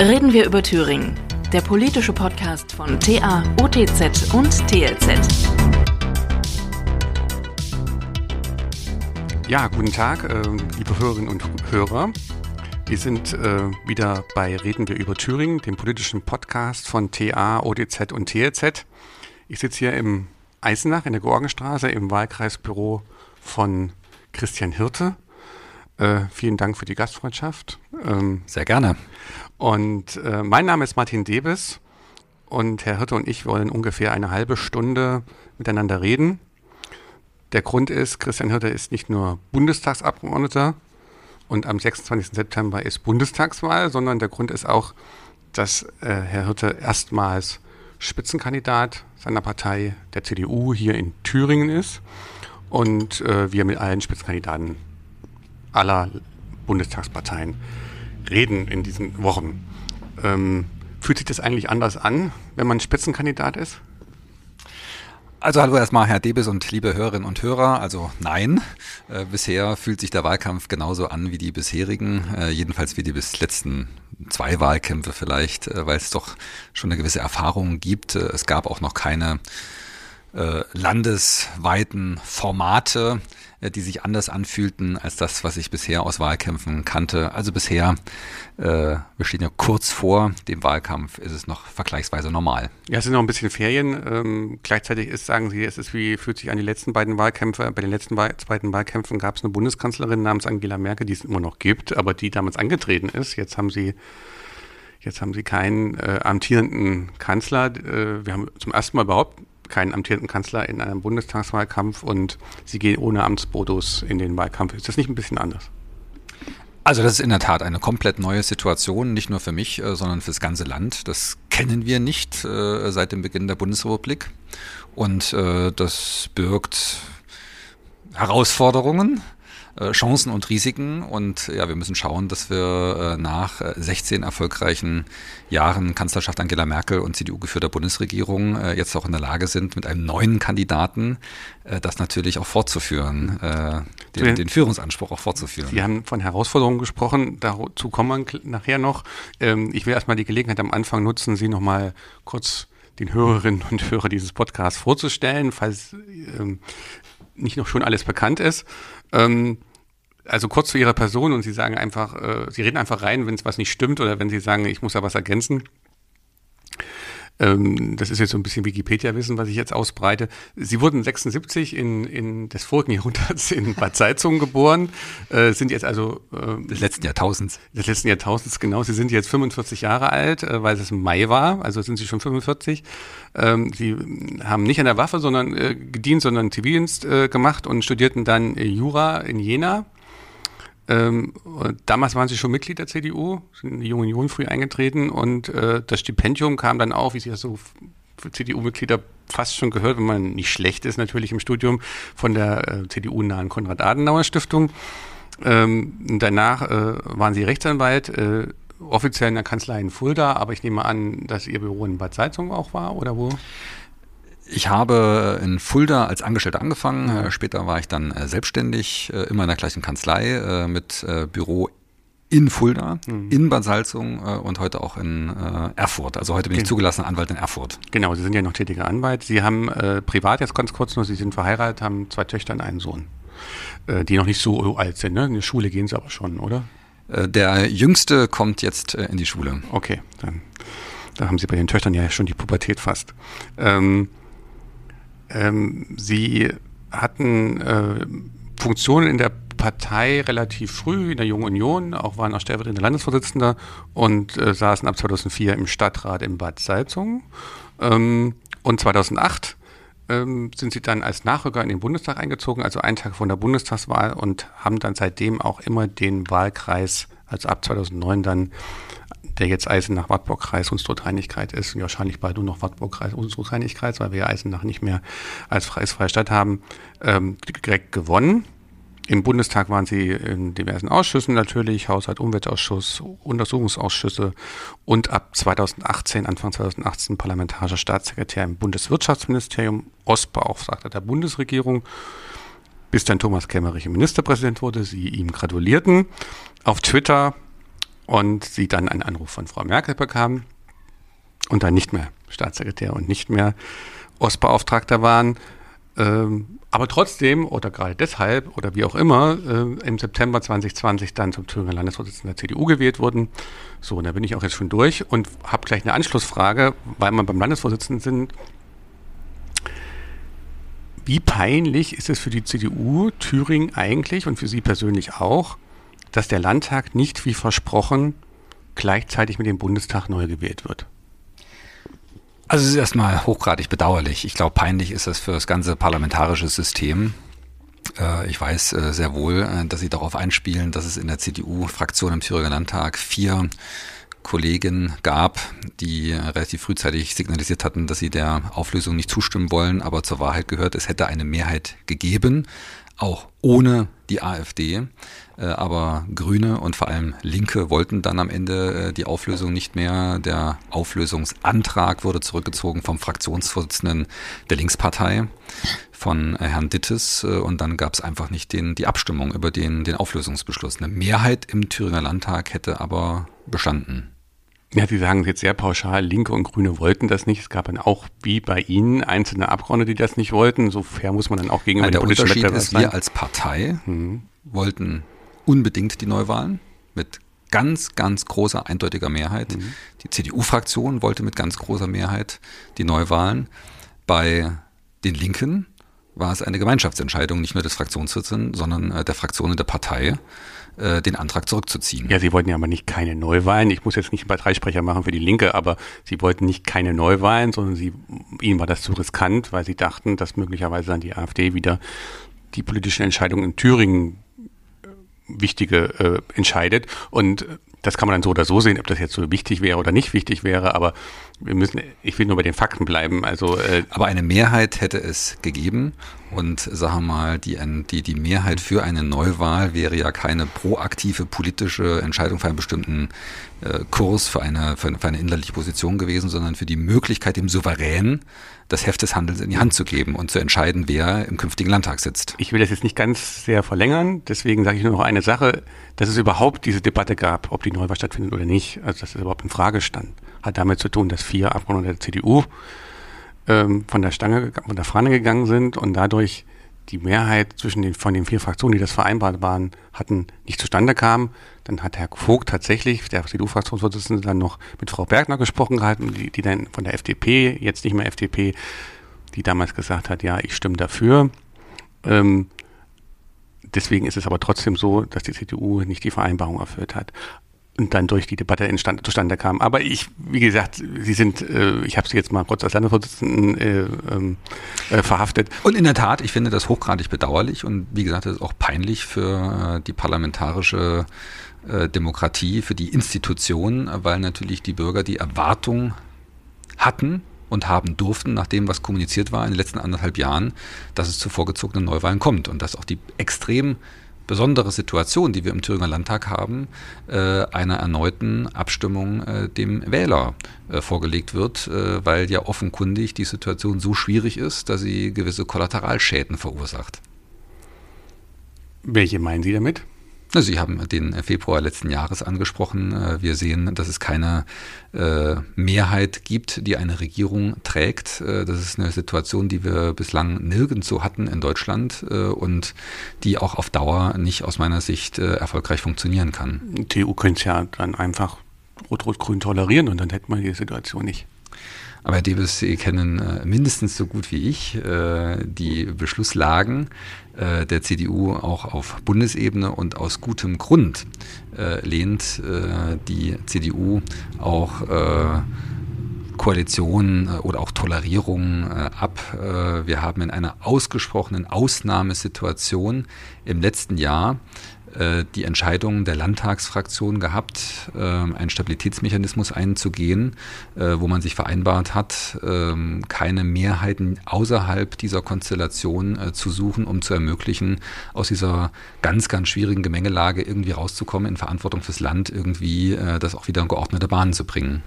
Reden wir über Thüringen, der politische Podcast von TA, OTZ und TLZ. Ja, guten Tag, äh, liebe Hörerinnen und Hörer. Wir sind äh, wieder bei Reden wir über Thüringen, dem politischen Podcast von TA, OTZ und TLZ. Ich sitze hier im Eisenach in der Georgenstraße im Wahlkreisbüro von Christian Hirte. Äh, vielen Dank für die Gastfreundschaft. Ähm, Sehr gerne. Und äh, mein Name ist Martin Debes und Herr Hirte und ich wollen ungefähr eine halbe Stunde miteinander reden. Der Grund ist, Christian Hirte ist nicht nur Bundestagsabgeordneter und am 26. September ist Bundestagswahl, sondern der Grund ist auch, dass äh, Herr Hirte erstmals Spitzenkandidat seiner Partei, der CDU, hier in Thüringen ist und äh, wir mit allen Spitzenkandidaten aller Bundestagsparteien reden in diesen Wochen. Ähm, fühlt sich das eigentlich anders an, wenn man Spitzenkandidat ist? Also hallo erstmal Herr Debes und liebe Hörerinnen und Hörer. Also nein, äh, bisher fühlt sich der Wahlkampf genauso an wie die bisherigen, äh, jedenfalls wie die bis letzten zwei Wahlkämpfe vielleicht, äh, weil es doch schon eine gewisse Erfahrung gibt. Äh, es gab auch noch keine äh, landesweiten Formate, die sich anders anfühlten als das, was ich bisher aus Wahlkämpfen kannte. Also bisher, äh, wir stehen ja kurz vor dem Wahlkampf, ist es noch vergleichsweise normal. Ja, es sind noch ein bisschen Ferien. Ähm, gleichzeitig ist, sagen Sie, es ist wie, fühlt sich an die letzten beiden Wahlkämpfe. Bei den letzten zweiten Wahlkämpfen gab es eine Bundeskanzlerin namens Angela Merkel, die es immer noch gibt, aber die damals angetreten ist. Jetzt haben Sie Jetzt haben sie keinen äh, amtierenden Kanzler. Äh, wir haben zum ersten Mal überhaupt keinen amtierenden Kanzler in einem Bundestagswahlkampf und sie gehen ohne Amtsbodus in den Wahlkampf. Ist das nicht ein bisschen anders? Also das ist in der Tat eine komplett neue Situation, nicht nur für mich, äh, sondern für das ganze Land. Das kennen wir nicht äh, seit dem Beginn der Bundesrepublik. Und äh, das birgt Herausforderungen Chancen und Risiken. Und ja, wir müssen schauen, dass wir äh, nach 16 äh, erfolgreichen Jahren Kanzlerschaft Angela Merkel und CDU geführter Bundesregierung jetzt auch in der Lage sind, mit einem neuen Kandidaten das natürlich auch fortzuführen, den, den Führungsanspruch auch fortzuführen. Sie haben von Herausforderungen gesprochen, dazu kommen wir nachher noch. Ähm, ich will erstmal die Gelegenheit am Anfang nutzen, Sie nochmal kurz den Hörerinnen und Hörer dieses Podcasts vorzustellen, falls ähm, nicht noch schon alles bekannt ist. Ähm, also kurz zu Ihrer Person und Sie sagen einfach, äh, Sie reden einfach rein, wenn es was nicht stimmt oder wenn Sie sagen, ich muss da was ergänzen. Ähm, das ist jetzt so ein bisschen Wikipedia-Wissen, was ich jetzt ausbreite. Sie wurden 76 in, in des vorigen Jahrhunderts in Bad Salzungen geboren, äh, sind jetzt also äh, des letzten Jahrtausends. Des letzten Jahrtausends, genau. Sie sind jetzt 45 Jahre alt, äh, weil es im Mai war, also sind Sie schon 45. Ähm, Sie haben nicht an der Waffe sondern äh, gedient, sondern Zivildienst äh, gemacht und studierten dann Jura in Jena ähm, damals waren sie schon Mitglied der CDU, sind in die Junge Union früh eingetreten und äh, das Stipendium kam dann auch, wie sich das so für CDU-Mitglieder fast schon gehört, wenn man nicht schlecht ist natürlich im Studium, von der äh, CDU-nahen Konrad-Adenauer-Stiftung. Ähm, danach äh, waren sie Rechtsanwalt, äh, offiziell in der Kanzlei in Fulda, aber ich nehme an, dass ihr Büro in Bad Salzung auch war, oder wo? Ich habe in Fulda als Angestellter angefangen. Ja. Später war ich dann äh, selbstständig, äh, immer in der gleichen Kanzlei äh, mit Büro in Fulda, mhm. in Bad Salzung und heute auch in Erfurt. Also heute bin ich zugelassener Anwalt in Erfurt. Genau, Sie sind ja noch tätiger Anwalt. Sie haben äh, privat jetzt ganz kurz nur, Sie sind verheiratet, haben zwei Töchter und einen Sohn, äh, die noch nicht so alt sind. Ne? In die Schule gehen sie aber schon, oder? der Jüngste kommt jetzt in die Schule. Okay, dann da haben Sie bei den Töchtern ja schon die Pubertät fast. Ähm, ähm, sie hatten äh, Funktionen in der Partei relativ früh in der Jungen Union, auch waren auch stellvertretender Landesvorsitzender und äh, saßen ab 2004 im Stadtrat in Bad Salzung. Ähm, und 2008 ähm, sind sie dann als Nachrücker in den Bundestag eingezogen, also einen Tag vor der Bundestagswahl und haben dann seitdem auch immer den Wahlkreis, also ab 2009 dann der jetzt Eisenach-Wartburg-Kreis Unstrut-Rheinigkeit ist und wahrscheinlich bald nur noch Wartburg-Kreis Unstrut-Rheinigkeit, weil wir Eisenach nicht mehr als freies freie Stadt haben, ähm, direkt gewonnen. Im Bundestag waren sie in diversen Ausschüssen natürlich, Haushalt, Umweltausschuss, Untersuchungsausschüsse und ab 2018, Anfang 2018 parlamentarischer Staatssekretär im Bundeswirtschaftsministerium, Ostbeauftragter der Bundesregierung, bis dann Thomas Kemmerich Ministerpräsident wurde, sie ihm gratulierten. Auf Twitter und sie dann einen Anruf von Frau Merkel bekam und dann nicht mehr Staatssekretär und nicht mehr Ostbeauftragter waren. Ähm, aber trotzdem oder gerade deshalb oder wie auch immer äh, im September 2020 dann zum Thüringer Landesvorsitzenden der CDU gewählt wurden. So, und da bin ich auch jetzt schon durch und habe gleich eine Anschlussfrage, weil wir beim Landesvorsitzenden sind. Wie peinlich ist es für die CDU Thüringen eigentlich und für Sie persönlich auch, dass der Landtag nicht wie versprochen gleichzeitig mit dem Bundestag neu gewählt wird? Also es ist erstmal hochgradig bedauerlich. Ich glaube, peinlich ist das für das ganze parlamentarische System. Äh, ich weiß äh, sehr wohl, äh, dass Sie darauf einspielen, dass es in der CDU-Fraktion im Thüringer Landtag vier Kollegen gab, die relativ frühzeitig signalisiert hatten, dass sie der Auflösung nicht zustimmen wollen. Aber zur Wahrheit gehört, es hätte eine Mehrheit gegeben, auch ohne die AfD. Äh, aber Grüne und vor allem Linke wollten dann am Ende äh, die Auflösung nicht mehr. Der Auflösungsantrag wurde zurückgezogen vom Fraktionsvorsitzenden der Linkspartei, von äh, Herrn Dittes. Und dann gab es einfach nicht den, die Abstimmung über den, den Auflösungsbeschluss. Eine Mehrheit im Thüringer Landtag hätte aber bestanden. Ja, Sie sagen jetzt sehr pauschal, Linke und Grüne wollten das nicht. Es gab dann auch, wie bei Ihnen, einzelne Abgeordnete, die das nicht wollten. So fair muss man dann auch gegenüber ja, der Unterschied ist, wir als Partei mhm. wollten unbedingt die Neuwahlen mit ganz, ganz großer, eindeutiger Mehrheit. Mhm. Die CDU-Fraktion wollte mit ganz großer Mehrheit die Neuwahlen. Bei den Linken war es eine Gemeinschaftsentscheidung, nicht nur des Fraktionsvorsitzenden, sondern äh, der Fraktionen der Partei, äh, den Antrag zurückzuziehen. Ja, Sie wollten ja aber nicht keine Neuwahlen. Ich muss jetzt nicht einen Parteisprecher machen für die Linke, aber Sie wollten nicht keine Neuwahlen, sondern Sie, Ihnen war das zu riskant, weil Sie dachten, dass möglicherweise dann die AfD wieder die politische Entscheidung in Thüringen wichtige äh, entscheidet. Und das kann man dann so oder so sehen, ob das jetzt so wichtig wäre oder nicht wichtig wäre, aber wir müssen, ich will nur bei den Fakten bleiben. Also, äh aber eine Mehrheit hätte es gegeben und sagen wir mal, die, die, die Mehrheit für eine Neuwahl wäre ja keine proaktive politische Entscheidung für einen bestimmten äh, Kurs, für eine, für, für eine innerliche Position gewesen, sondern für die Möglichkeit, dem Souverän das Heft des Handels in die Hand zu geben und zu entscheiden, wer im künftigen Landtag sitzt. Ich will das jetzt nicht ganz sehr verlängern, deswegen sage ich nur noch eine Sache, dass es überhaupt diese Debatte gab, ob die Neuwahl stattfindet oder nicht, also dass es überhaupt in Frage stand, hat damit zu tun, dass vier Abgeordnete der CDU ähm, von der Stange, von der Fahne gegangen sind und dadurch die Mehrheit zwischen den, von den vier Fraktionen, die das vereinbart waren, hatten, nicht zustande kam. Dann hat Herr Vogt tatsächlich, der CDU-Fraktionsvorsitzende, dann noch mit Frau Bergner gesprochen gehalten, die, die dann von der FDP, jetzt nicht mehr FDP, die damals gesagt hat, ja, ich stimme dafür. Ähm, deswegen ist es aber trotzdem so, dass die CDU nicht die Vereinbarung erfüllt hat und dann durch die Debatte entstand, zustande kam. Aber ich, wie gesagt, Sie sind, äh, ich habe Sie jetzt mal kurz als Landesvorsitzenden äh, ähm, äh, verhaftet. Und in der Tat, ich finde das hochgradig bedauerlich und wie gesagt, das ist auch peinlich für äh, die parlamentarische äh, Demokratie, für die Institution, weil natürlich die Bürger die Erwartung hatten, und haben durften, nach dem, was kommuniziert war in den letzten anderthalb Jahren, dass es zu vorgezogenen Neuwahlen kommt und dass auch die extrem besondere Situation, die wir im Thüringer Landtag haben, äh, einer erneuten Abstimmung äh, dem Wähler äh, vorgelegt wird, weil ja offenkundig die Situation so schwierig ist, dass sie gewisse Kollateralschäden verursacht. Welche meinen Sie damit? Sie haben den Februar letzten Jahres angesprochen. Äh, wir sehen, dass es keine äh, Mehrheit gibt, die eine Regierung trägt. Äh, das ist eine Situation, die wir bislang nirgends so hatten in Deutschland und die auch auf Dauer nicht aus meiner Sicht erfolgreich funktionieren kann. Die EU könnte es ja dann einfach Rot-Rot-Grün tolerieren und dann hätte man die Situation nicht. Aber Herr Debes, Sie kennen mindestens so gut wie ich die Beschlusslagen äh, der CDU auch auf Bundesebene und aus gutem Grund äh, lehnt äh, die CDU auch äh, Koalitionen äh, oder auch Tolerierungen ab. wir haben in einer ausgesprochenen Ausnahmesituation im letzten Jahr äh, die Entscheidung der Landtagsfraktion gehabt, ähm, einen Stabilitätsmechanismus einzugehen, äh, wo man sich vereinbart hat, ähm, keine Mehrheiten außerhalb dieser Konstellation äh, zu suchen, um zu ermöglichen, aus dieser ganz, ganz schwierigen Gemengelage irgendwie rauszukommen, in Verantwortung fürs Land irgendwie das auch wieder in geordnete Bahnen zu bringen.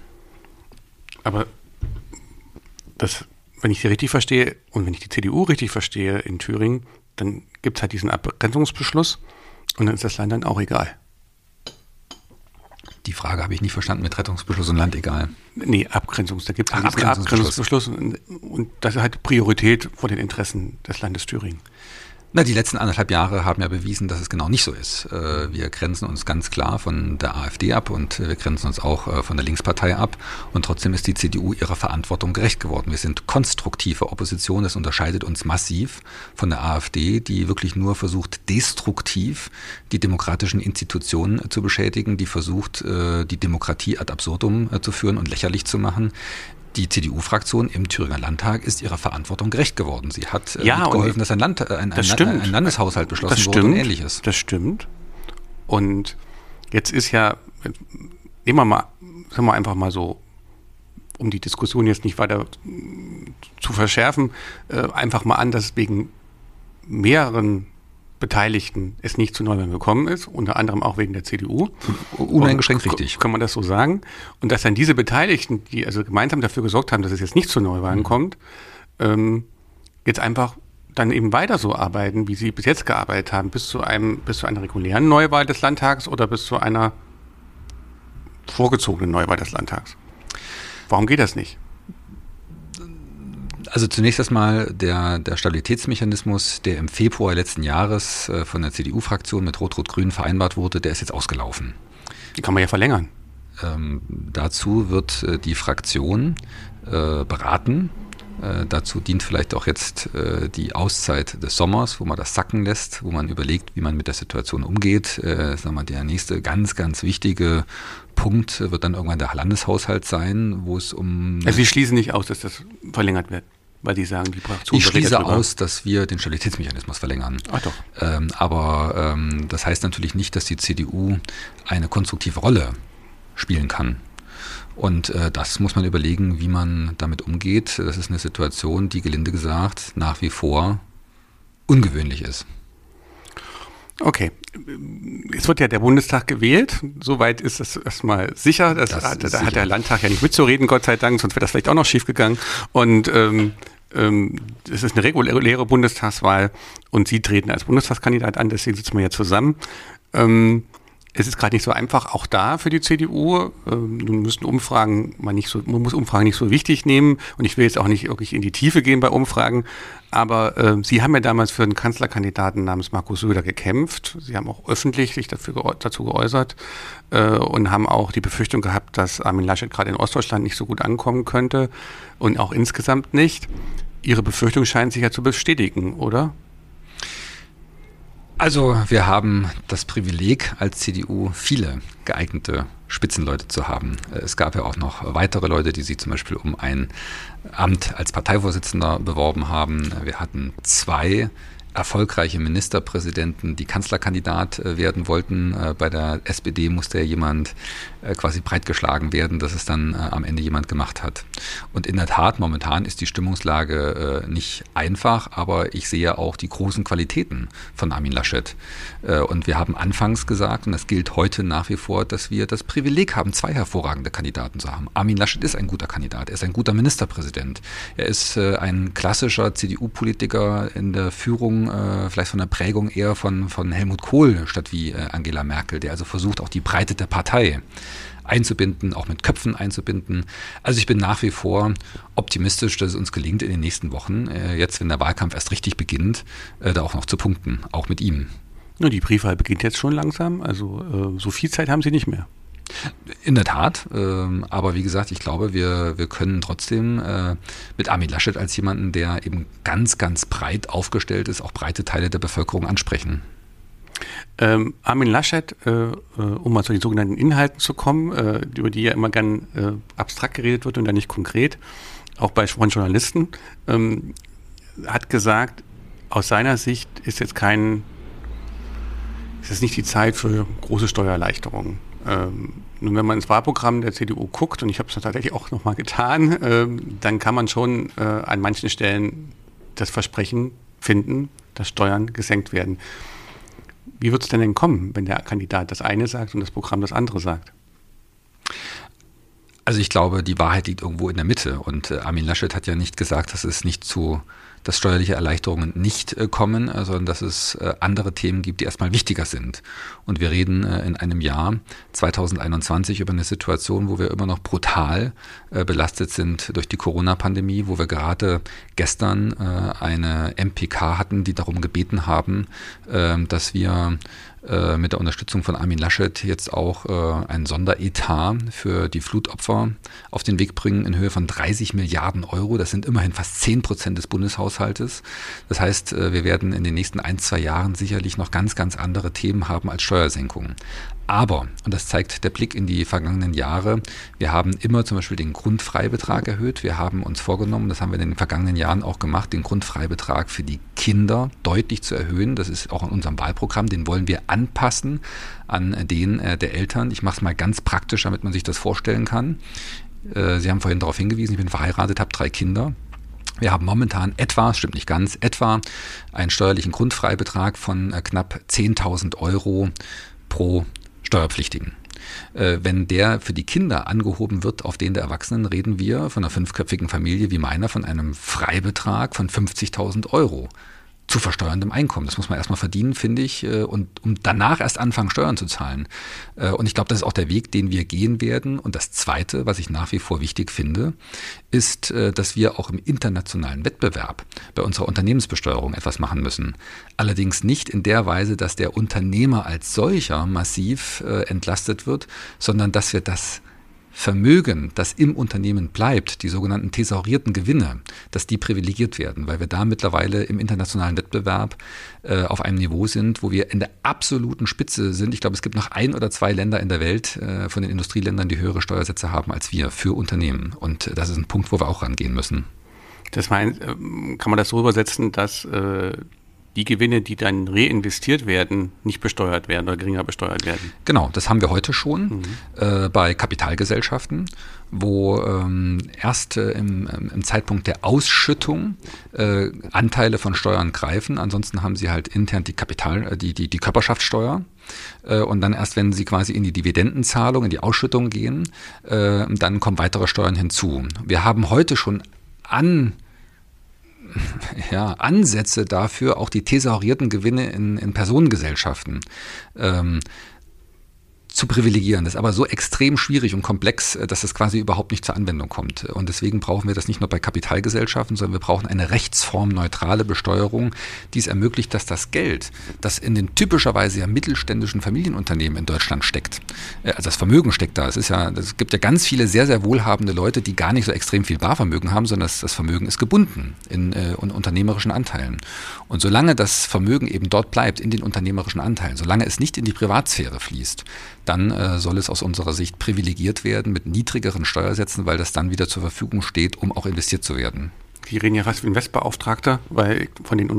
Aber das, wenn ich Sie richtig verstehe und wenn ich die CDU richtig verstehe in Thüringen, dann gibt es halt diesen Abgrenzungsbeschluss und dann ist das Land dann auch egal. Die Frage habe ich nicht verstanden mit Rettungsbeschluss und Land egal. Nee, Abgrenzungs, da gibt es einen Abgrenzungsbeschluss. Abgrenzungsbeschluss und, und das hat Priorität vor den Interessen des Landes Thüringen. Na, die letzten anderthalb Jahre haben ja bewiesen, dass es genau nicht so ist. Äh, Wir grenzen uns ganz klar von der AfD ab und wir grenzen uns auch äh, von der Linkspartei ab. Und trotzdem ist die CDU ihrer Verantwortung gerecht geworden. Wir sind konstruktive Opposition. Das unterscheidet uns massiv von der AfD, die wirklich nur versucht, destruktiv die demokratischen Institutionen äh, zu beschädigen, die versucht, äh, die Demokratie ad absurdum äh, zu führen und lächerlich zu machen. Die CDU-Fraktion im Thüringer Landtag ist ihrer Verantwortung gerecht geworden. Sie hat äh, Ja, und mitgeholfen, dass ein, Land, äh, ein, ein, Das stimmt. ein Landeshaushalt beschlossen das wurde stimmt, und ähnliches. Das stimmt. Und jetzt ist ja, nehmen wir mal, sagen wir einfach mal so, um die Diskussion jetzt nicht weiter zu verschärfen, äh, einfach mal an, dass wegen mehreren Beteiligten es nicht zu Neuwahlen gekommen ist, unter anderem auch wegen der CDU. Uneingeschränkt Und- richtig. Kann man das so sagen? Und dass dann diese Beteiligten, die also gemeinsam dafür gesorgt haben, dass es jetzt nicht zu Neuwahlen Mhm. kommt, ähm, jetzt einfach dann eben weiter so arbeiten, wie sie bis jetzt gearbeitet haben, bis zu einem, bis zu einer regulären Neuwahl des Landtags oder bis zu einer vorgezogenen Neuwahl des Landtags. Warum geht das nicht? Also zunächst erstmal der, der Stabilitätsmechanismus, der im Februar letzten Jahres äh, von der CDU-Fraktion mit Rot-Rot-Grün vereinbart wurde, der ist jetzt ausgelaufen. Die kann man ja verlängern. Ähm, dazu wird äh, die Fraktion äh, beraten. Äh, dazu dient vielleicht auch jetzt äh, die Auszeit des Sommers, wo man das sacken lässt, wo man überlegt, wie man mit der Situation umgeht. Äh, sagen wir, der nächste ganz, ganz wichtige Punkt wird dann irgendwann der Landeshaushalt sein, wo es um Also Sie schließen nicht aus, dass das verlängert wird, weil Sie sagen, die Fraktion ich berät schließe darüber. aus, dass wir den Stabilitätsmechanismus verlängern. Ach doch. Ähm, aber ähm, das heißt natürlich nicht, dass die CDU eine konstruktive Rolle spielen kann. Und äh, das muss man überlegen, wie man damit umgeht. Das ist eine Situation, die gelinde gesagt nach wie vor ungewöhnlich ist. Okay. Es wird ja der Bundestag gewählt. Soweit ist das erstmal sicher. Das, Das hat, da hat sicher. der Landtag ja nicht mitzureden, Gott sei Dank, sonst wäre das vielleicht auch noch schiefgegangen. Und ähm, ähm, es ist eine reguläre Bundestagswahl und Sie treten als Bundestagskandidat an, deswegen sitzen wir ja zusammen. Ähm, es ist gerade nicht so einfach, auch da für die CDU. Ähm, nun müssen Umfragen man nicht so, man muss Umfragen nicht so wichtig nehmen und ich will jetzt auch nicht wirklich in die Tiefe gehen bei Umfragen. Aber äh, Sie haben ja damals für einen Kanzlerkandidaten namens Markus Söder gekämpft. Sie haben auch öffentlich sich dafür geäu dazu geäußert äh, und haben auch die Befürchtung gehabt, dass Armin Laschet gerade in Ostdeutschland nicht so gut ankommen könnte und auch insgesamt nicht. Ihre Befürchtung scheint sich ja zu bestätigen, oder? Also wir haben das Privileg als CDU viele geeignete Spitzenleute zu haben. Es gab ja auch noch weitere Leute, die sich zum Beispiel um ein Amt als Parteivorsitzender beworben haben. Wir hatten zwei erfolgreiche Ministerpräsidenten, die Kanzlerkandidat äh, werden wollten. Äh, Bei der SPD musste ja jemand äh, quasi breitgeschlagen werden, dass es dann am Ende jemand gemacht hat. Und in der Tat, momentan ist die Stimmungslage nicht einfach, aber ich sehe auch die großen Qualitäten von Armin Laschet. Und wir haben anfangs gesagt, und das gilt heute nach wie vor, dass wir das Privileg haben, zwei hervorragende Kandidaten zu haben. Armin Laschet ist ein guter Kandidat, er ist ein guter Ministerpräsident. Er ist ein klassischer CDU-Politiker in der Führung, äh, vielleicht von der Prägung eher von, von Helmut Kohl statt wie äh, Angela Merkel, der also versucht, auch die Breite der Partei einzubinden, auch mit Köpfen einzubinden. Also ich bin nach wie vor optimistisch, dass es uns gelingt, in den nächsten Wochen, äh, jetzt wenn der Wahlkampf erst richtig beginnt, äh, da auch noch zu punkten, auch mit ihm. Nur die Briefwahl beginnt jetzt schon langsam, also äh, so viel Zeit haben Sie nicht mehr. In der Tat, ähm, aber wie gesagt, ich glaube, wir, wir können trotzdem äh, mit Armin Laschet als jemanden, der eben ganz, ganz breit aufgestellt ist, auch breite Teile der Bevölkerung ansprechen. Ähm, Armin Laschet, äh, äh, um mal zu den sogenannten Inhalten zu kommen, äh, über die ja immer gern äh, abstrakt geredet wird und dann nicht konkret, auch bei von Journalisten, ähm, hat gesagt, aus seiner Sicht ist jetzt kein, ist jetzt nicht die Zeit für große Steuererleichterungen. Ähm, nun, wenn man ins Wahlprogramm der CDU guckt, und ich habe es tatsächlich auch nochmal getan, ähm, dann kann man schon äh, an manchen Stellen das Versprechen finden, dass Steuern gesenkt werden. Wie wird es denn denn kommen, wenn der Kandidat das eine sagt und das Programm das andere sagt? Also ich glaube, die Wahrheit liegt irgendwo in der Mitte. Und äh, Armin Laschet hat ja nicht gesagt, dass es nicht zu dass steuerliche Erleichterungen nicht äh, kommen, äh, sondern dass es äh, andere Themen gibt, die erstmal wichtiger sind. Und wir reden in einem Jahr 2021 über eine Situation, wo wir immer noch brutal belastet sind durch die Corona-Pandemie, wo wir gerade gestern eine MPK hatten, die darum gebeten haben, dass wir äh, mit der Unterstützung von Armin Laschet jetzt auch äh, einen Sonderetat für die Flutopfer auf den Weg bringen in Höhe von 30 Milliarden Euro. Das sind immerhin fast 10 Prozent des Bundeshaushaltes. Das heißt, äh, wir werden in den nächsten ein, zwei Jahren sicherlich noch ganz, ganz andere Themen haben als Steuersenkungen. Aber, und das zeigt der Blick in die vergangenen Jahre, wir haben immer zum Beispiel den Grundfreibetrag erhöht. Wir haben uns vorgenommen, das haben wir in den vergangenen Jahren auch gemacht, den Grundfreibetrag für die Kinder deutlich zu erhöhen. Das ist auch in unserem Wahlprogramm. Den wollen wir anpassen an den äh, der Eltern. Ich mache es mal ganz praktisch, damit man sich das vorstellen kann. Äh, Sie haben vorhin darauf hingewiesen, ich bin verheiratet, habe drei Kinder. Wir haben momentan etwa, stimmt nicht ganz, etwa einen steuerlichen Grundfreibetrag von äh, knapp 10.000 Euro pro Steuerpflichtigen. Wenn der für die Kinder angehoben wird auf den der Erwachsenen, reden wir von einer fünfköpfigen Familie wie meiner von einem Freibetrag von 50.000 Euro zu versteuerndem Einkommen. Das muss man erstmal verdienen, finde ich, äh, und um danach erst anfangen, Steuern zu zahlen. Äh, und ich glaube, das ist auch der Weg, den wir gehen werden. Und das Zweite, was ich nach wie vor wichtig finde, ist, äh, dass wir auch im internationalen Wettbewerb bei unserer Unternehmensbesteuerung etwas machen müssen. Allerdings nicht in der Weise, dass der Unternehmer als solcher massiv entlastet wird, sondern dass wir das Vermögen, das im Unternehmen bleibt, die sogenannten thesaurierten Gewinne, dass die privilegiert werden, weil wir da mittlerweile im internationalen Wettbewerb äh, auf einem Niveau sind, wo wir in der absoluten Spitze sind. Ich glaube, es gibt noch ein oder zwei Länder in der Welt äh, von den Industrieländern, die höhere Steuersätze haben als wir für Unternehmen. Und das ist ein Punkt, wo wir auch rangehen müssen. Das meint, ähm, kann man das so übersetzen, dass äh, die Gewinne, die dann reinvestiert werden, nicht besteuert werden oder geringer besteuert werden. Genau, das haben wir heute schon mhm. äh, bei Kapitalgesellschaften, wo ähm, erst äh, im, im, Zeitpunkt der Ausschüttung äh, Anteile von Steuern greifen. Ansonsten haben sie halt intern die Kapital, äh, die, die, die Körperschaftssteuer. Äh, und dann erst, wenn sie quasi in die Dividendenzahlung, in die Ausschüttung gehen, äh, dann kommen weitere Steuern hinzu. Wir haben heute schon an ja, Ansätze dafür, auch die thesaurierten Gewinne in, in Personengesellschaften. Ähm, zu privilegieren. Das ist aber so extrem schwierig und komplex, äh, dass das quasi überhaupt nicht zur Anwendung kommt. Und deswegen brauchen wir das nicht nur bei Kapitalgesellschaften, sondern wir brauchen eine rechtsformneutrale Besteuerung, die es ermöglicht, dass das Geld, das in den typischerweise ja mittelständischen Familienunternehmen in Deutschland steckt, äh, also das Vermögen steckt da. Es ist ja, es gibt ja ganz viele sehr, sehr wohlhabende Leute, die gar nicht so extrem viel Barvermögen haben, sondern das, das Vermögen ist gebunden in, äh, in unternehmerischen Anteilen. Und solange das Vermögen eben dort bleibt, in den unternehmerischen Anteilen, solange es nicht in die Privatsphäre fließt, dann äh, soll es aus unserer Sicht privilegiert werden mit niedrigeren Steuersätzen, weil das dann wieder zur Verfügung steht, um auch investiert zu werden. Sie reden ja fast wie ein Westbeauftragter, weil von den,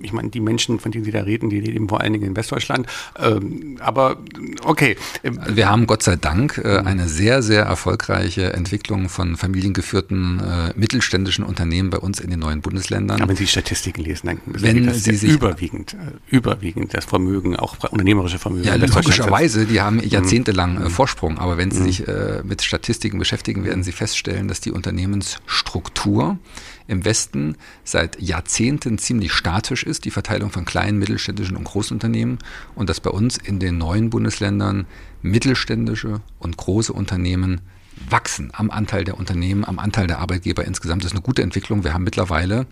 ich meine, die Menschen, von denen Sie da reden, die leben vor allen Dingen in Westdeutschland. Ähm, aber okay. Wir haben Gott sei Dank äh, eine sehr, sehr erfolgreiche Entwicklung von familiengeführten äh, mittelständischen Unternehmen bei uns in den neuen Bundesländern. Aber wenn Sie Statistiken lesen, dann wenn das Sie sich überwiegend, äh, überwiegend das Vermögen, auch unternehmerische Vermögen. Ja, logischerweise, die haben jahrzehntelang mhm. Vorsprung. Aber wenn Sie mhm. sich äh, mit Statistiken beschäftigen, werden Sie feststellen, dass die Unternehmensstruktur im Westen seit Jahrzehnten ziemlich statisch ist, die Verteilung von kleinen, mittelständischen und Großunternehmen und dass bei uns in den neuen Bundesländern mittelständische und große Unternehmen wachsen am Anteil der Unternehmen, am Anteil der Arbeitgeber insgesamt. Das ist eine gute Entwicklung. Wir haben mittlerweile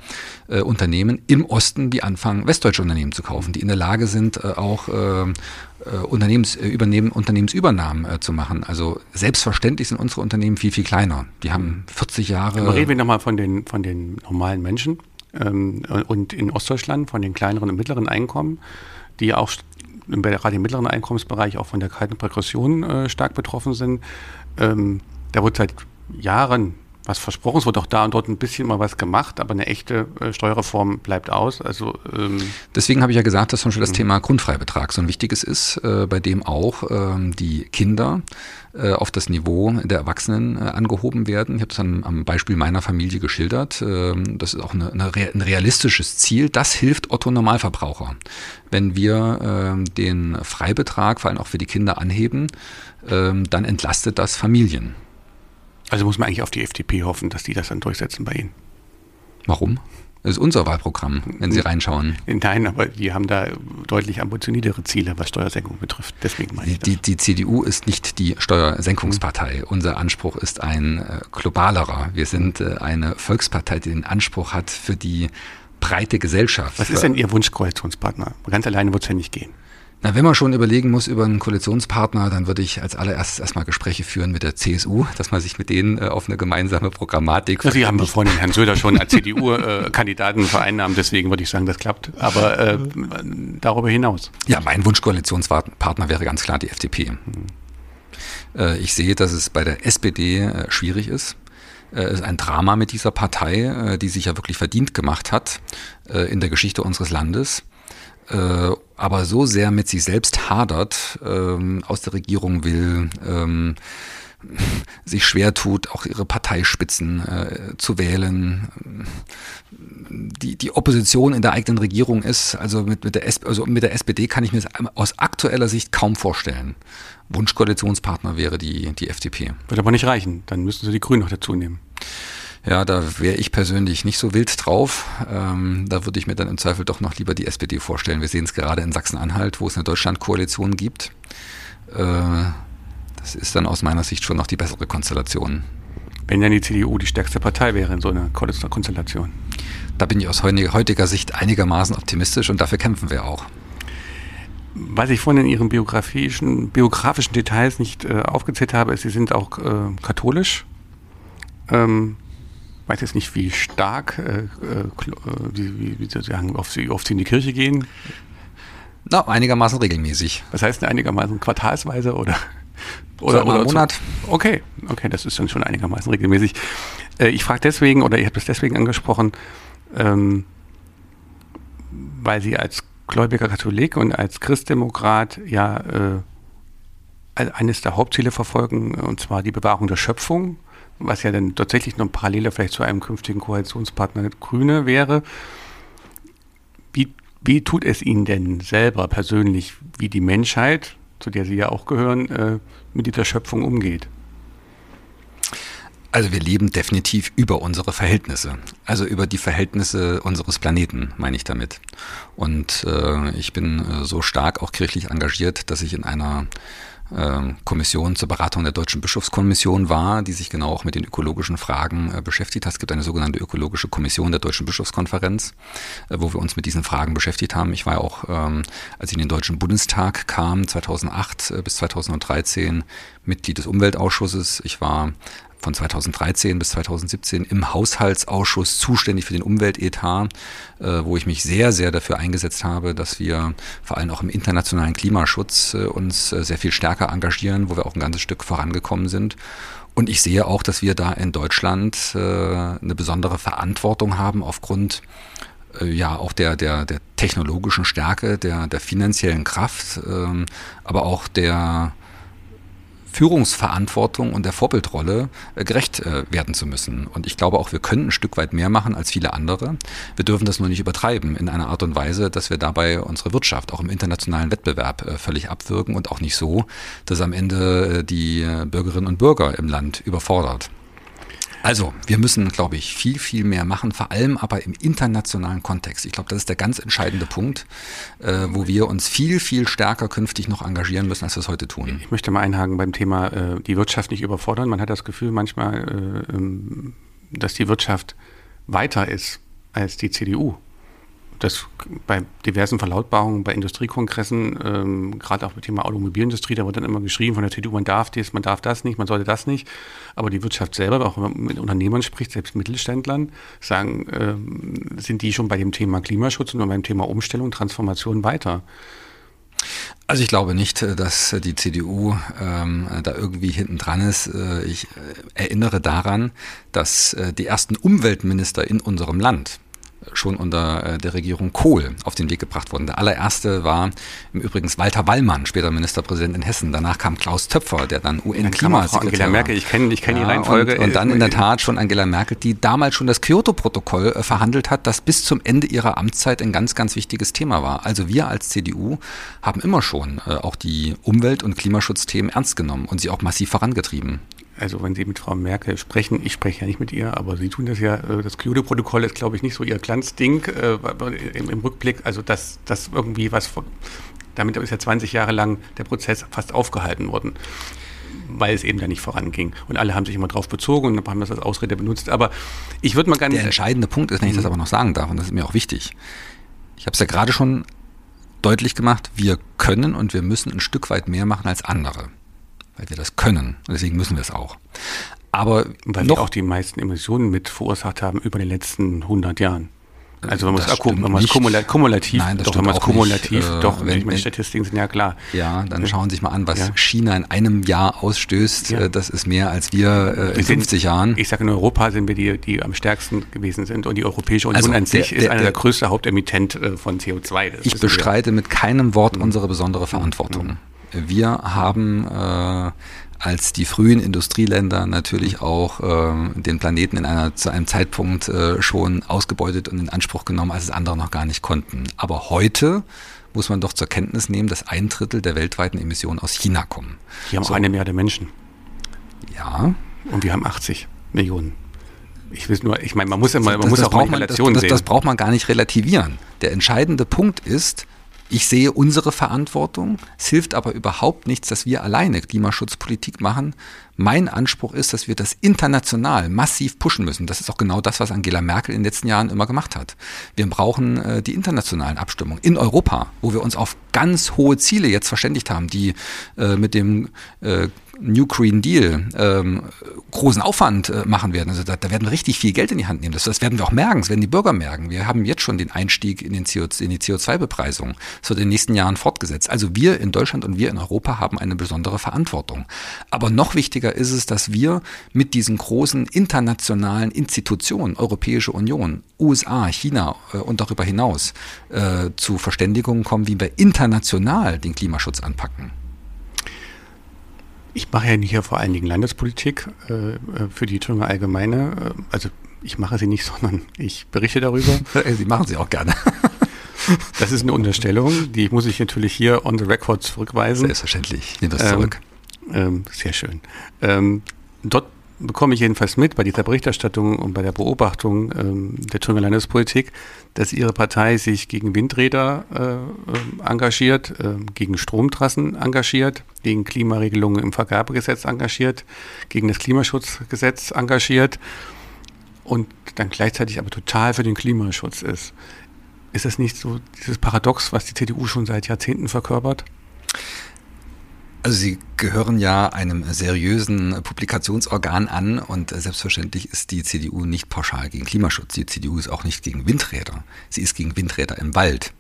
äh, Unternehmen im Osten, die anfangen, westdeutsche Unternehmen zu kaufen, die in der Lage sind, äh, auch äh, Unternehmens, äh, übernehmen, Unternehmensübernahmen äh, zu machen. Also selbstverständlich sind unsere Unternehmen viel, viel kleiner. Die haben 40 Jahre. Aber reden wir nochmal von den, von den normalen Menschen ähm, und in Ostdeutschland von den kleineren und mittleren Einkommen, die auch gerade im mittleren Einkommensbereich auch von der kalten Progression äh, stark betroffen sind. Ähm, da wird seit Jahren was versprochen. Es wird auch da und dort ein bisschen mal was gemacht, aber eine echte äh, Steuerreform bleibt aus. Also ähm deswegen habe ich ja gesagt, dass zum Beispiel das mhm. Thema Grundfreibetrag so ein wichtiges ist, äh, bei dem auch ähm, die Kinder äh, auf das Niveau der Erwachsenen äh, angehoben werden. Ich habe das am, am, Beispiel meiner Familie geschildert. Ähm, das ist auch eine, eine, ein realistisches Ziel. Das hilft Otto Normalverbraucher. Wenn wir ähm, den Freibetrag vor allem auch für die Kinder anheben, ähm, dann entlastet das Familien. Also muss man eigentlich auf die FDP hoffen, dass die das dann durchsetzen bei Ihnen. Warum? Das ist unser Wahlprogramm, wenn Sie reinschauen. Nein, aber die haben da deutlich ambitioniertere Ziele, was Steuersenkung betrifft. Deswegen meine ich die, die CDU ist nicht die Steuersenkungspartei. Mhm. Unser Anspruch ist ein äh, globalerer. Wir sind äh, eine Volkspartei, die den Anspruch hat für die breite Gesellschaft. Was ist denn Ihr Wunschkoalitionspartner? Ganz alleine wird es ja nicht gehen. Na, wenn man schon überlegen muss über einen Koalitionspartner, dann würde ich als allererstes erstmal Gespräche führen mit der CSU, dass man sich mit denen äh, auf eine gemeinsame Programmatik. Ja, Sie haben ja vorhin Herrn Söder schon als CDU-Kandidaten äh, vereinnahmt, deswegen würde ich sagen, das klappt. Aber äh, darüber hinaus. Ja, mein Wunschkoalitionspartner wäre ganz klar die FDP. Äh, ich sehe, dass es bei der SPD äh, schwierig ist. Äh, es ist ein Drama mit dieser Partei, die sich ja wirklich verdient gemacht hat in der Geschichte unseres Landes aber so sehr mit sich selbst hadert, ähm, aus der Regierung will, ähm, sich schwer tut, auch ihre Parteispitzen äh, zu wählen. Die, die Opposition in der eigenen Regierung ist, also mit, mit, der, also mit der SPD kann ich mir das aus aktueller Sicht kaum vorstellen. Wunschkoalitionspartner wäre die, die FDP. Wird aber nicht reichen, dann müssen Sie die Grünen noch dazu nehmen. Ja, da wäre ich persönlich nicht so wild drauf. Ähm, da würde ich mir dann im Zweifel doch noch lieber die SPD vorstellen. Wir sehen es gerade in Sachsen-Anhalt, wo es eine Deutschland-Koalition gibt. Äh, das ist dann aus meiner Sicht schon noch die bessere Konstellation. Wenn dann die CDU die stärkste Partei wäre in so einer Konstellation. Da bin ich aus heutiger Sicht einigermaßen optimistisch und dafür kämpfen wir auch. Was ich vorhin in Ihren biografischen, biografischen Details nicht äh, aufgezählt habe, ist, Sie sind auch äh, katholisch. Ähm, weiß jetzt nicht, wie stark, äh, äh, wie, wie, sozusagen, oft sie, oft sie in die Kirche gehen. Na, einigermaßen regelmäßig. Was heißt denn einigermaßen quartalsweise oder? Oder, so oder Monat? Zu, okay, okay, das ist dann schon einigermaßen regelmäßig. Äh, ich frage deswegen, oder ich habe das deswegen angesprochen, ähm, weil Sie als gläubiger Katholik und als Christdemokrat ja äh, eines der Hauptziele verfolgen, und zwar die Bewahrung der Schöpfung was ja dann tatsächlich noch paralleler vielleicht zu einem künftigen Koalitionspartner Grüne wäre. Wie, wie tut es Ihnen denn selber persönlich, wie die Menschheit, zu der Sie ja auch gehören, äh, mit dieser Schöpfung umgeht? Also wir leben definitiv über unsere Verhältnisse, also über die Verhältnisse unseres Planeten, meine ich damit. Und äh, ich bin äh, so stark auch kirchlich engagiert, dass ich in einer Kommission zur Beratung der Deutschen Bischofskommission war, die sich genau auch mit den ökologischen Fragen äh, beschäftigt hat. Es gibt eine sogenannte ökologische Kommission der Deutschen Bischofskonferenz, äh, wo wir uns mit diesen Fragen beschäftigt haben. Ich war auch, ähm, als ich in den Deutschen Bundestag kam, 2008 äh, bis 2013 Mitglied des Umweltausschusses. Ich war von 2013 bis 2017 im Haushaltsausschuss zuständig für den Umweltetat, äh, wo ich mich sehr, sehr dafür eingesetzt habe, dass wir vor allem auch im internationalen Klimaschutz äh, uns äh, sehr viel stärker engagieren, wo wir auch ein ganzes Stück vorangekommen sind. Und ich sehe auch, dass wir da in Deutschland eine besondere Verantwortung haben aufgrund ja auch der, der, der technologischen Stärke, der, der finanziellen Kraft, ähm, aber auch der Führungsverantwortung und der Vorbildrolle äh, gerecht äh, werden zu müssen. Und ich glaube auch, wir können ein Stück weit mehr machen als viele andere. Wir dürfen das nur nicht übertreiben in einer Art und Weise, dass wir dabei unsere Wirtschaft auch im internationalen Wettbewerb äh, völlig abwirken und auch nicht so, dass am Ende die Bürgerinnen und Bürger im Land überfordert. Also, wir müssen, glaube ich, viel, viel mehr machen, vor allem aber im internationalen Kontext. Ich glaube, das ist der ganz entscheidende Punkt, äh, wo wir uns viel, viel stärker künftig noch engagieren müssen, als wir es heute tun. Ich möchte mal einhaken beim Thema äh, die Wirtschaft nicht überfordern. Man hat das Gefühl manchmal, äh, ähm, dass die Wirtschaft weiter ist als die CDU das bei diversen Verlautbarungen, bei Industriekongressen, ähm, gerade auch mit Thema Automobilindustrie, da wird dann immer geschrieben von der CDU, man darf das, man darf das nicht, man sollte das nicht. Aber die Wirtschaft selber, auch wenn man mit Unternehmern spricht, selbst Mittelständlern, sagen, ähm, sind die schon bei dem Thema Klimaschutz und beim Thema Umstellung, Transformation weiter. Also ich glaube nicht, dass die CDU ähm, da irgendwie hinten dran ist. Äh, ich äh, erinnere daran, dass äh, die ersten Umweltminister in unserem Land, schon unter äh, der Regierung Kohl auf den Weg gebracht worden. Der allererste war im Übrigen Walter Wallmann, später Ministerpräsident in Hessen. Danach kam Klaus Töpfer, der dann UN-Klimasekretär Angela Merkel, ich kenne ich kenn ja, die Reihenfolge. Und, und dann in der Tat schon Angela Merkel, die damals schon das Kyoto-Protokoll äh, verhandelt hat, das bis zum Ende ihrer Amtszeit ein ganz, ganz wichtiges Thema war. Also wir als CDU haben immer schon äh, auch die Umwelt- und Klimaschutzthemen ernst genommen und sie auch massiv vorangetrieben. Also wenn Sie mit Frau Merkel sprechen, ich spreche ja nicht mit ihr, aber Sie tun das ja, äh, das Kyoto-Protokoll ist, glaube ich, nicht so Ihr Glanzding äh, im, im, Rückblick, also dass das irgendwie was, von, damit ist ja 20 Jahre lang der Prozess fast aufgehalten worden weil es eben da nicht voranging. Und alle haben sich immer drauf bezogen und haben das als Ausrede benutzt. Aber ich würde mal gerne. Der entscheidende Punkt ist, wenn ich das mhm. aber noch sagen darf, und das ist mir auch wichtig. Ich habe es ja gerade schon deutlich gemacht, wir können und wir müssen ein Stück weit mehr machen als andere weil wir das können. Und deswegen müssen wir es auch. Aber weil noch, wir auch die meisten Emissionen mit verursacht haben über die letzten 100 Jahren. Also wenn man es kumulativ, Nein, das doch, wenn man es kumulativ, äh, doch, wenn, meine Statistiken sind ja klar. Ja, dann schauen Sie sich mal an, was ja. China in einem Jahr ausstößt. Ja. Äh, das ist mehr als wir äh, in wir 50 sind, Jahren. Ich sage in Europa sind wir die, die am stärksten gewesen sind und die Europäische Union also an sich der, ist einer der, der größte Hauptemittent äh, von CO2. Das ich bestreite wir. mit keinem Wort mhm. unsere besondere Verantwortung. Mhm. Wir haben äh, als die frühen Industrieländer natürlich auch äh, den Planeten in einer, zu einem Zeitpunkt äh, schon ausgebeutet und in Anspruch genommen, als es andere noch gar nicht konnten. Aber heute muss man doch zur Kenntnis nehmen, dass ein Drittel der weltweiten Emissionen aus China kommen. Wir haben so. auch eine Milliarde Menschen. Ja. Und wir haben 80 Millionen. Ich will nur, ich meine, man muss ja mal, man das, muss das auch mal Relation das, das, das braucht man gar nicht relativieren. Der entscheidende Punkt ist, ich sehe unsere Verantwortung. Es hilft aber überhaupt nichts, dass wir alleine Klimaschutzpolitik machen. Mein Anspruch ist, dass wir das international massiv pushen müssen. Das ist auch genau das, was Angela Merkel in den letzten Jahren immer gemacht hat. Wir brauchen äh, die internationalen Abstimmungen in Europa, wo wir uns auf ganz hohe Ziele jetzt verständigt haben, die äh, mit dem äh, New Green Deal ähm, großen Aufwand äh, machen werden. Also da, da, werden wir richtig viel Geld in die Hand nehmen. Das, das, werden wir auch merken, das werden die Bürger merken. Wir haben jetzt schon den Einstieg in, den CO, in die CO2-Bepreisung. Das wird in den nächsten Jahren fortgesetzt. Also wir in Deutschland und wir in Europa haben eine besondere Verantwortung. Aber noch wichtiger ist es, dass wir mit diesen großen internationalen Institutionen, Europäische Union, USA, China äh, und darüber hinaus äh, zu Verständigungen kommen, wie wir international den Klimaschutz anpacken. Ich mache ja hier vor allen Dingen Landespolitik äh, äh, für die Thüringer Allgemeine. Äh, also ich mache sie nicht, sondern ich berichte darüber. sie machen sie auch gerne. das ist eine Unterstellung, die muss ich natürlich hier on the record zurückweisen. Selbstverständlich, nehme das zurück. Ähm, ähm, sehr schön. Ähm, dort bekomme ich jedenfalls mit bei dieser Berichterstattung und bei der Beobachtung ähm, der Thüringer Landespolitik, dass Ihre Partei sich gegen Windräder äh, engagiert, äh, gegen Stromtrassen engagiert, gegen Klimaregelungen im Vergabegesetz engagiert, gegen das Klimaschutzgesetz engagiert und dann gleichzeitig aber total für den Klimaschutz ist. Ist das nicht so dieses Paradox, was die CDU schon seit Jahrzehnten verkörpert? Also Sie gehören ja einem seriösen Publikationsorgan an und selbstverständlich ist die CDU nicht pauschal gegen Klimaschutz. Die CDU ist auch nicht gegen Windräder. Sie ist gegen Windräder im Wald.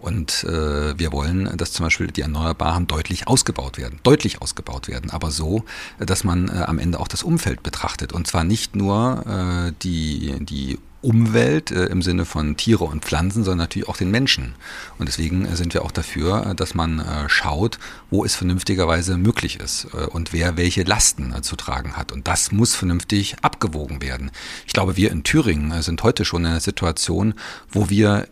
Und äh, wir wollen, dass zum Beispiel die Erneuerbaren deutlich ausgebaut werden, deutlich ausgebaut werden, aber so, dass man äh, am Ende auch das Umfeld betrachtet. Und zwar nicht nur äh, die, die Umwelt äh, im Sinne von Tiere und Pflanzen, sondern natürlich auch den Menschen. Und deswegen äh, sind wir auch dafür, äh, dass man äh, schaut, wo es vernünftigerweise möglich ist äh, und wer welche Lasten zu tragen hat. Und das muss vernünftig abgewogen werden. Ich glaube, wir in Thüringen sind heute schon in einer Situation, wo wir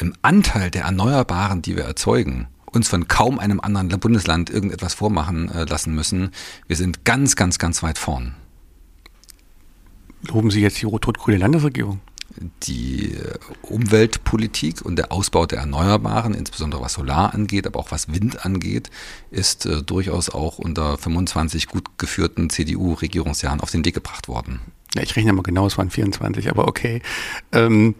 im Anteil der Erneuerbaren, die wir erzeugen, uns von kaum einem anderen Bundesland irgendetwas vormachen lassen müssen. Wir sind ganz, ganz, ganz weit vorn. Loben Sie jetzt die rot-rot-grüne Landesregierung? Die äh, Umweltpolitik und der Ausbau der Erneuerbaren, insbesondere was Solar angeht, aber auch was Wind angeht, ist äh, durchaus auch unter 25 gut geführten CDU-Regierungsjahren auf den Weg gebracht worden. Ja, ich rechne mal genau, es waren 24, aber okay. Ähm,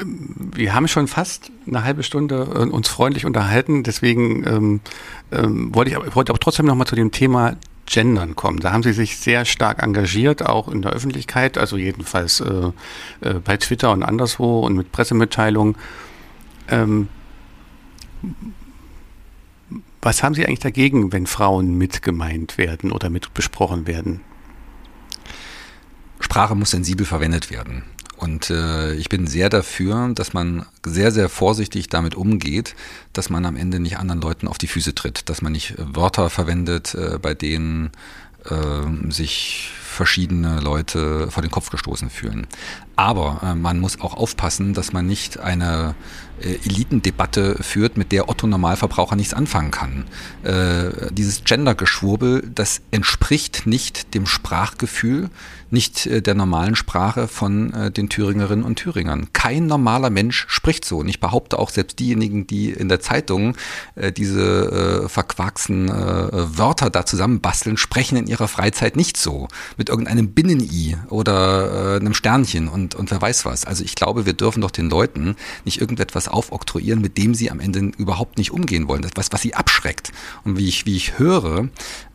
ähm, wir haben schon fast eine halbe Stunde äh, uns freundlich unterhalten, deswegen ähm, ähm, wollte ich, wollte aber trotzdem noch mal zu dem Thema Gendern kommen. Da haben Sie sich sehr stark engagiert, auch in der Öffentlichkeit, also jedenfalls äh, äh, bei Twitter und anderswo und mit Pressemitteilungen. Ähm, was haben Sie eigentlich dagegen, wenn Frauen mit gemeint werden oder mit besprochen werden? Sprache muss sensibel verwendet werden. Und äh, ich bin sehr dafür, dass man sehr, sehr vorsichtig damit umgeht, dass man am Ende nicht anderen Leuten auf die Füße tritt, dass man nicht Wörter verwendet, äh, bei denen äh, sich verschiedene Leute vor den Kopf gestoßen fühlen. Aber äh, man muss auch aufpassen, dass man nicht eine äh, Elitendebatte führt, mit der Otto Normalverbraucher nichts anfangen kann. Äh, dieses Gender-Geschwurbel, das entspricht nicht dem Sprachgefühl, nicht äh, der normalen Sprache von äh, den Thüringerinnen und Thüringern. Kein normaler Mensch spricht so. Und ich behaupte auch, selbst diejenigen, die in der Zeitung äh, diese äh, verquaxten äh, Wörter da zusammenbasteln, sprechen in ihrer Freizeit nicht so. Mit irgendeinem Binnen-I oder äh, einem Sternchen und, und wer weiß was. Also ich glaube, wir dürfen doch den Leuten nicht irgendetwas aufoktroyieren, mit dem sie am Ende überhaupt nicht umgehen wollen. Das, was, was sie abschreckt. Und wie ich, wie ich höre,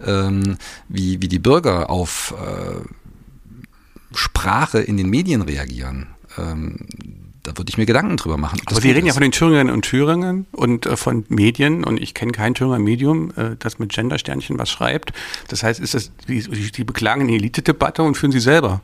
ähm, wie, wie die Bürger auf äh, Sprache in den Medien reagieren, ähm, da würde ich mir Gedanken drüber machen. Aber Sie reden ist. ja von den Thüringerinnen und Thüringern und äh, von Medien und ich kenne kein Thüringer Medium, äh, das mit Gendersternchen was schreibt. Das heißt, ist das, die, die beklagen eine Elite-Debatte und führen sie selber.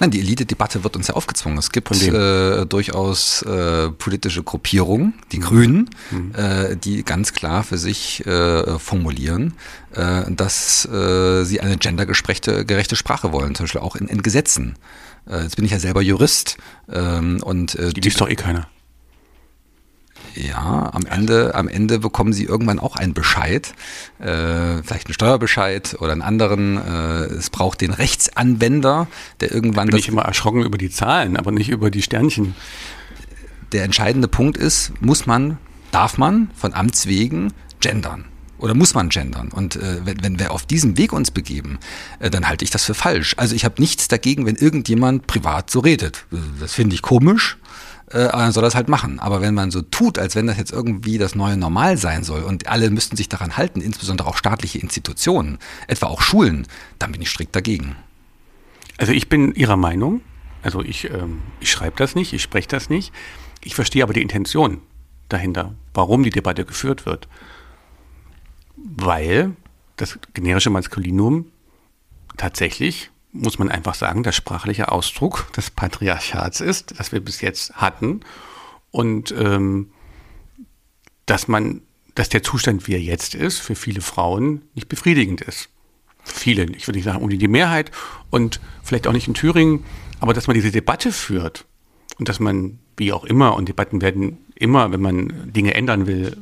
Nein, die Elite-Debatte wird uns ja aufgezwungen. Es gibt äh, durchaus äh, politische Gruppierungen, die Grünen, mhm. äh, die ganz klar für sich äh, formulieren, äh, dass äh, sie eine gendergerechte Sprache wollen, zum Beispiel auch in, in Gesetzen. Jetzt bin ich ja selber Jurist ähm, und die liest doch eh keiner. Ja, am Ende, am Ende bekommen sie irgendwann auch einen Bescheid, äh, vielleicht einen Steuerbescheid oder einen anderen. Äh, es braucht den Rechtsanwender, der irgendwann. Bin ich immer erschrocken über die Zahlen, aber nicht über die Sternchen. Der entscheidende Punkt ist, muss man, darf man von Amts wegen gendern? Oder muss man gendern? Und äh, wenn, wenn wir auf diesem Weg uns begeben, äh, dann halte ich das für falsch. Also ich habe nichts dagegen, wenn irgendjemand privat so redet. Das finde ich komisch äh, soll das halt machen. Aber wenn man so tut, als wenn das jetzt irgendwie das neue Normal sein soll und alle müssten sich daran halten, insbesondere auch staatliche Institutionen, etwa auch Schulen, dann bin ich strikt dagegen. Also ich bin Ihrer Meinung. Also ich, ähm, ich schreibe das nicht, ich spreche das nicht. Ich verstehe aber die Intention dahinter, warum die Debatte geführt wird. Weil das generische Maskulinum tatsächlich muss man einfach sagen, der sprachliche Ausdruck des Patriarchats ist, das wir bis jetzt hatten. Und ähm, dass man, dass der Zustand, wie er jetzt ist, für viele Frauen nicht befriedigend ist. Viele, ich würde nicht sagen, um die Mehrheit und vielleicht auch nicht in Thüringen, aber dass man diese Debatte führt und dass man, wie auch immer, und Debatten werden immer, wenn man Dinge ändern will,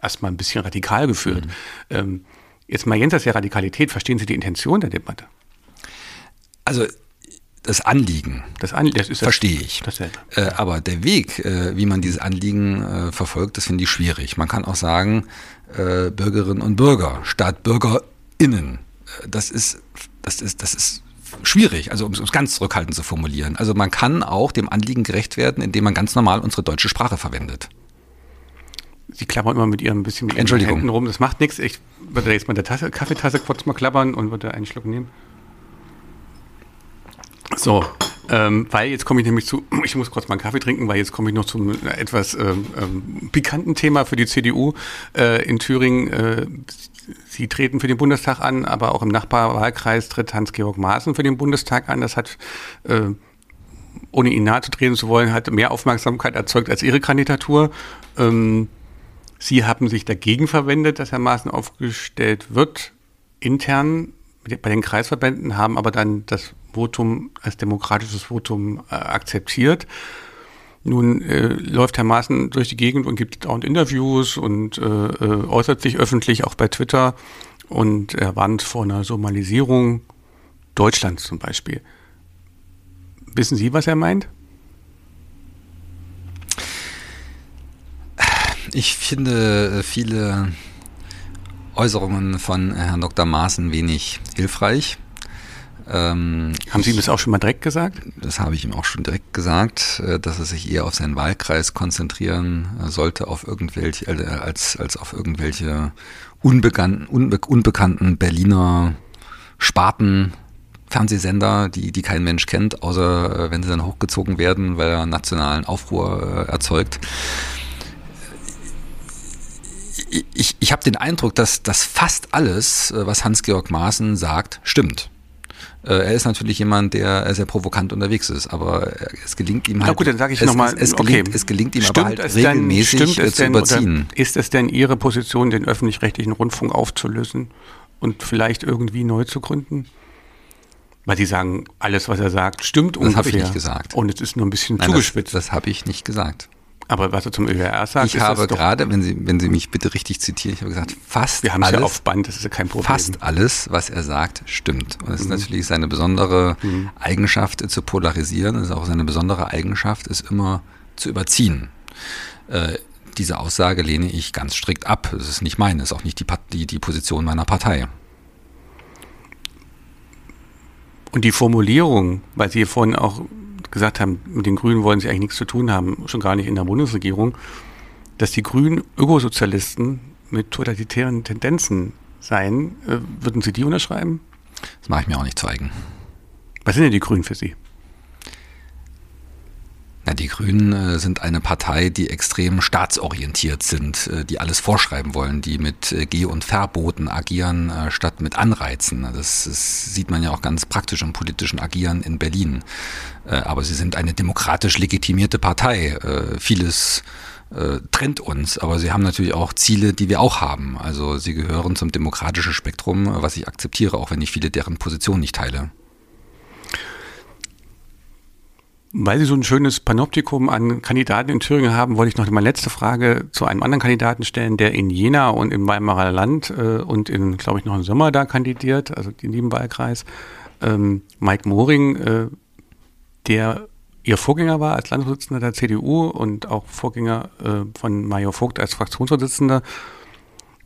erstmal ein bisschen radikal geführt. Mhm. Ähm, jetzt mal jenseits der Radikalität, verstehen Sie die Intention der Debatte? Also das Anliegen, das, Anliegen, das ist verstehe ich. Äh, aber der Weg, äh, wie man dieses Anliegen äh, verfolgt, das finde ich schwierig. Man kann auch sagen, äh, Bürgerinnen und Bürger statt BürgerInnen. Äh, das ist, das ist, das ist schwierig, also um es ganz zurückhaltend zu formulieren. Also man kann auch dem Anliegen gerecht werden, indem man ganz normal unsere deutsche Sprache verwendet. Sie klappern immer mit ihrem bisschen mit ihren Händen rum. Das macht nichts. Ich würde jetzt mal der Tasse, Kaffeetasse kurz mal klappern und würde einen Schluck nehmen. So, ähm, weil jetzt komme ich nämlich zu, ich muss kurz mal einen Kaffee trinken, weil jetzt komme ich noch zum etwas ähm, ähm, pikanten Thema für die CDU äh, in Thüringen. Äh, Sie treten für den Bundestag an, aber auch im Nachbarwahlkreis tritt Hans-Georg Maaßen für den Bundestag an. Das hat, äh, ohne ihn nahe zu treten zu wollen, hat mehr Aufmerksamkeit erzeugt als Ihre Kandidatur. Ähm, Sie haben sich dagegen verwendet, dass Herr Maaßen aufgestellt wird, intern bei den Kreisverbänden, haben aber dann das Votum als demokratisches Votum äh, akzeptiert. Nun äh, läuft Herr Maaßen durch die Gegend und gibt dauernd Interviews und äh, äh, äußert sich öffentlich auch bei Twitter und er warnt vor einer Somalisierung Deutschlands zum Beispiel. Wissen Sie, was er meint? Ich finde äh, viele Äußerungen von Herrn Dr. Maaßen wenig hilfreich. Ähm, Haben Sie ihm das auch schon mal direkt gesagt? Das habe ich ihm auch schon direkt gesagt, äh, dass er sich eher auf seinen Wahlkreis konzentrieren äh, sollte, auf irgendwelche, äh, als, als auf irgendwelche unbekannten, unbe unbekannten Berliner Sparten, Fernsehsender, die, die kein Mensch kennt, außer wenn sie dann hochgezogen werden, weil er nationalen Aufruhr erzeugt. Ich, ich habe den Eindruck, dass, dass fast alles, was Hans-Georg Maaßen sagt, stimmt. Äh, er ist natürlich jemand, der sehr provokant unterwegs ist, aber es gelingt ihm halt. Na gut, dann sage ich nochmal, es, es, gelingt, okay. es gelingt ihm stimmt aber halt regelmäßig denn, stimmt zu denn, überziehen. Ist es denn Ihre Position, den öffentlich-rechtlichen Rundfunk aufzulösen und vielleicht irgendwie neu zu gründen? Weil Sie sagen, alles, was er sagt, stimmt das ungefähr. Das habe ich nicht gesagt. Und es ist nur ein bisschen Nein, zugespitzt. Das, das habe ich nicht gesagt. Aber was er zum ÖRR sagt, ich habe gerade, wenn Sie, wenn Sie mich bitte richtig zitieren, ich habe gesagt, fast Wir haben alles, ja auf Band, das ist ja kein Problem. Fast alles, was er sagt, stimmt. Und es mhm. ist natürlich seine besondere mhm. Eigenschaft zu polarisieren. Es ist auch seine besondere Eigenschaft, es immer zu überziehen. Äh, diese Aussage lehne ich ganz strikt ab. Es ist nicht meine, es ist auch nicht die, die, die Position meiner Partei. Und die Formulierung, weil Sie vorhin auch gesagt haben, mit den Grünen wollen sie eigentlich nichts zu tun haben, schon gar nicht in der Bundesregierung, dass die Grünen Ökosozialisten mit totalitären Tendenzen seien, äh, würden Sie die unterschreiben? Das mache ich mir auch nicht zeigen. Was sind denn die Grünen für Sie? Na, die Grünen äh, sind eine Partei, die extrem staatsorientiert sind, äh, die alles vorschreiben wollen, die mit äh, Geh- und Verboten agieren, statt mit Anreizen. Das, das, sieht man ja auch ganz praktisch im politischen Agieren in Berlin. Aber sie sind eine demokratisch legitimierte Partei. Vieles trennt uns, aber sie haben natürlich auch Ziele, die wir auch haben. Also sie gehören zum demokratischen Spektrum, was ich akzeptiere, auch wenn ich viele deren Positionen nicht teile. Weil Sie so ein schönes Panoptikum an Kandidaten in Thüringen haben, wollte ich noch meine letzte Frage zu einem anderen Kandidaten stellen, der in Jena und im Weimarer Land äh, und in, glaube ich, noch im Sommer da kandidiert, also in dem Wahlkreis. Ähm, Mike Moring, äh, der Ihr Vorgänger war als Landesvorsitzender der CDU und auch Vorgänger äh, von Mario Vogt als Fraktionsvorsitzender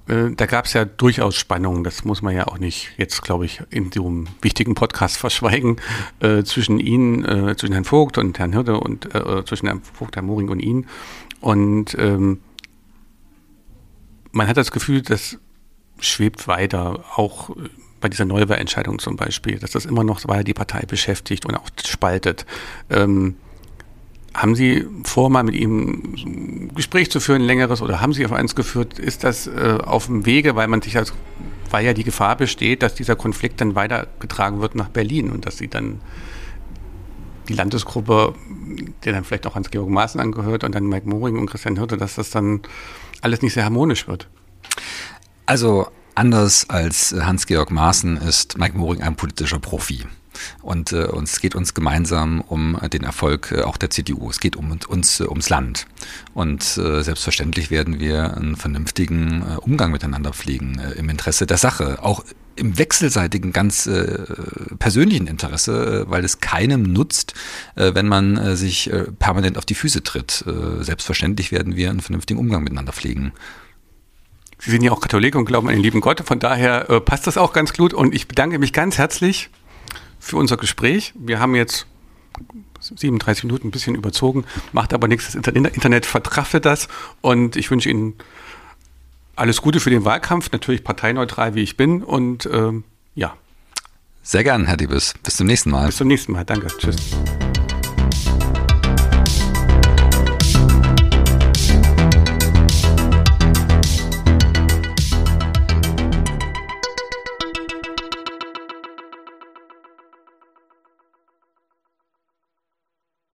äh, da gab es ja durchaus Spannungen, das muss man ja auch nicht jetzt, glaube ich, in diesem wichtigen Podcast verschweigen, äh, zwischen Ihnen, äh, zwischen Herrn Vogt und Herrn Hirte und äh, zwischen Herrn Vogt, Herrn Moring und Ihnen. Und ähm, man hat das Gefühl, das schwebt weiter, auch äh, bei dieser Neuwahlentscheidung zum Beispiel, dass das immer noch weiter die Partei beschäftigt und auch spaltet. Ähm, haben Sie vor, mal mit ihm ein Gespräch zu führen, ein längeres, oder haben Sie auf eins geführt? Ist das äh, auf dem Wege, weil man sich als, weil ja die Gefahr besteht, dass dieser Konflikt dann weitergetragen wird nach Berlin und dass Sie dann die Landesgruppe, der dann vielleicht auch Hans-Georg Maaßen angehört und dann Mike Moring und Christian Hirte, dass das dann alles nicht sehr harmonisch wird? Also anders als Hans-Georg Maaßen ist Mike Moring ein politischer Profi. Und äh, es geht uns gemeinsam um den Erfolg äh, auch der CDU. Es geht um uns äh, ums Land. Und äh, selbstverständlich werden wir einen vernünftigen äh, Umgang miteinander pflegen äh, im Interesse der Sache. Auch im wechselseitigen, ganz äh, persönlichen Interesse, äh, weil es keinem nutzt, äh, wenn man äh, sich äh, permanent auf die Füße tritt. Äh, selbstverständlich werden wir einen vernünftigen Umgang miteinander pflegen. Sie sind ja auch Katholik und glauben an den lieben Gott. Von daher äh, passt das auch ganz gut. Und ich bedanke mich ganz herzlich für unser Gespräch. Wir haben jetzt 37 Minuten ein bisschen überzogen, macht aber nichts. Das Internet vertraffte das und ich wünsche Ihnen alles Gute für den Wahlkampf, natürlich parteineutral wie ich bin und ähm, ja. Sehr gern, Herr Diebes. Bis zum nächsten Mal. Bis zum nächsten Mal. Danke. Tschüss.